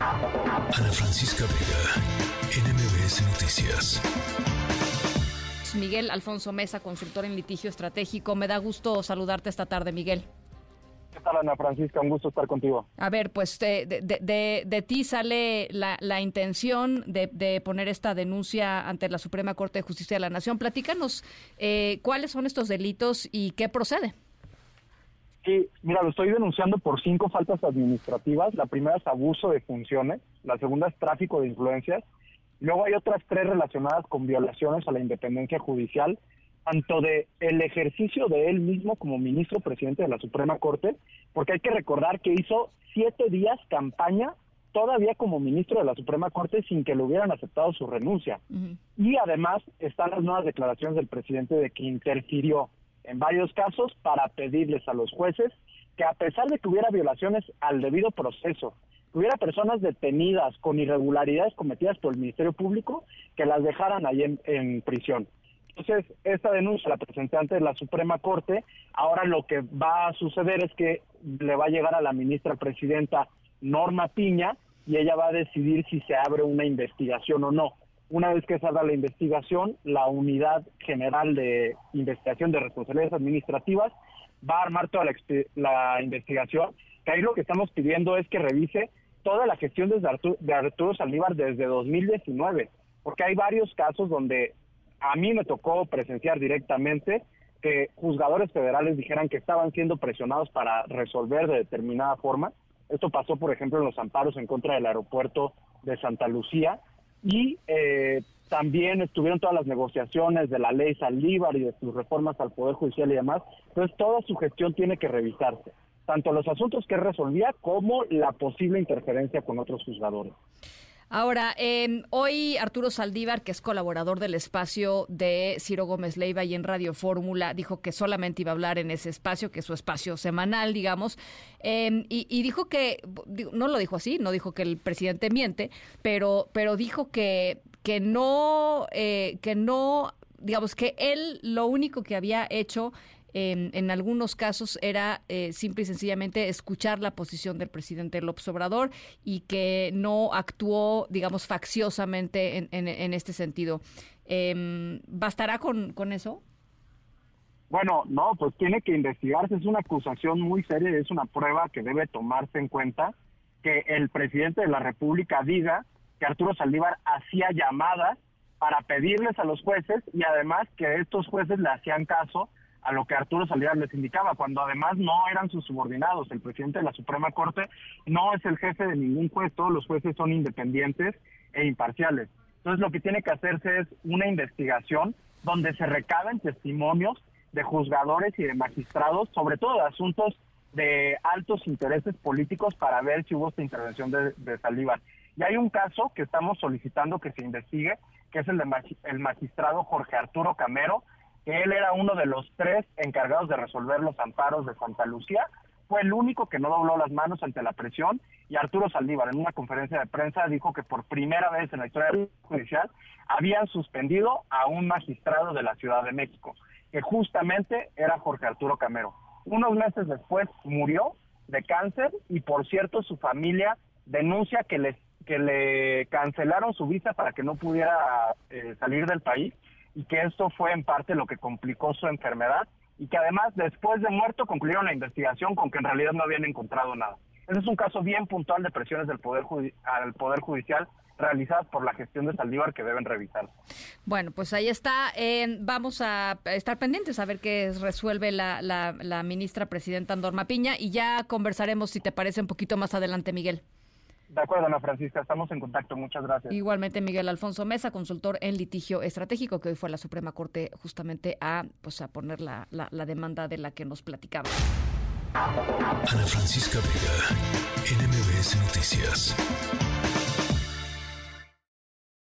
Ana Francisca Vega, NMBS Noticias. Miguel Alfonso Mesa, consultor en litigio estratégico. Me da gusto saludarte esta tarde, Miguel. ¿Qué tal, Ana Francisca? Un gusto estar contigo. A ver, pues de, de, ti sale la, intención de, poner esta denuncia ante la Suprema Corte de Justicia de la Nación. Platícanos eh, cuáles son estos delitos y qué procede. Sí, mira, lo estoy denunciando por cinco faltas administrativas. La primera es abuso de funciones, la segunda es tráfico de influencias, luego hay otras tres relacionadas con violaciones a la independencia judicial tanto de el ejercicio de él mismo como ministro presidente de la Suprema Corte, porque hay que recordar que hizo siete días campaña todavía como ministro de la Suprema Corte sin que le hubieran aceptado su renuncia. Y además están las nuevas declaraciones del presidente de que interfirió en varios casos para pedirles a los jueces que a pesar de que hubiera violaciones al debido proceso, hubiera personas detenidas con irregularidades cometidas por el Ministerio Público, que las dejaran ahí en, en prisión. Entonces, esta denuncia la presenté ante la Suprema Corte. Ahora lo que va a suceder es que le va a llegar a la ministra presidenta Norma Piña y ella va a decidir si se abre una investigación o no. Una vez que se abra la investigación, la Unidad General de Investigación de Responsabilidades Administrativas va a armar toda la, la investigación. Que ahí lo que estamos pidiendo es que revise toda la gestión desde de Arturo Saldívar desde 2019, porque hay varios casos donde a mí me tocó presenciar directamente que juzgadores federales dijeran que estaban siendo presionados para resolver de determinada forma. Esto pasó, por ejemplo, en los amparos en contra del aeropuerto de Santa Lucía y eh, también estuvieron todas las negociaciones de la ley Saldívar y de sus reformas al Poder Judicial y demás. Entonces, toda su gestión tiene que revisarse, tanto los asuntos que resolvía como la posible interferencia con otros juzgadores. Ahora, em, hoy Arturo Saldívar, que es colaborador del espacio de Ciro Gómez Leiva y en Radio Fórmula, dijo que solamente iba a hablar en ese espacio, que es su espacio semanal, digamos, em, y, dijo que, no lo dijo así, no dijo que el presidente miente, pero, pero dijo que, que no, eh, que no, digamos, que él lo único que había hecho en algunos casos era eh, simple y sencillamente escuchar la posición del presidente López Obrador y que no actuó, digamos, facciosamente en, en, este sentido. Eh, ¿Bastará con, con eso? Bueno, no, pues tiene que investigarse, es una acusación muy seria, es una prueba que debe tomarse en cuenta que el presidente de la República diga que Arturo Saldívar hacía llamadas para pedirles a los jueces y además que estos jueces le hacían caso a lo que Arturo Saldívar les indicaba, cuando además no eran sus subordinados. El presidente de la Suprema Corte no es el jefe de ningún juez, todos los jueces son independientes e imparciales. Entonces lo que tiene que hacerse es una investigación donde se recaben testimonios de juzgadores y de magistrados, sobre todo de asuntos de altos intereses políticos para ver si hubo esta intervención de, de. Y hay un caso que estamos solicitando que se investigue, que es el del el magistrado Jorge Arturo Camero, que él era uno de los tres encargados de resolver los amparos de Santa Lucía, fue el único que no dobló las manos ante la presión y Arturo Saldívar en una conferencia de prensa dijo que por primera vez en la historia judicial habían suspendido a un magistrado de la Ciudad de México, que justamente era Jorge Arturo Camero. Unos meses después murió de cáncer y por cierto su familia denuncia que le, que le cancelaron su visa para que no pudiera eh, salir del país y que esto fue en parte lo que complicó su enfermedad y que además después de muerto concluyeron la investigación con que en realidad no habían encontrado nada. Ese es un caso bien puntual de presiones del poder al poder judicial realizadas por la gestión de Saldívar que deben revisar. Bueno, pues ahí está. vamos a estar pendientes a ver qué resuelve la, la, la ministra presidenta Andorma Piña y ya conversaremos, si te parece, un poquito más adelante, Miguel. De acuerdo, Ana Francisca, estamos en contacto. Muchas gracias. Igualmente, Miguel Alfonso Mesa, consultor en litigio estratégico, que hoy fue a la Suprema Corte justamente a, pues, a poner la, la, la demanda de la que nos platicaba. Ana Francisca Vega, NMBS Noticias.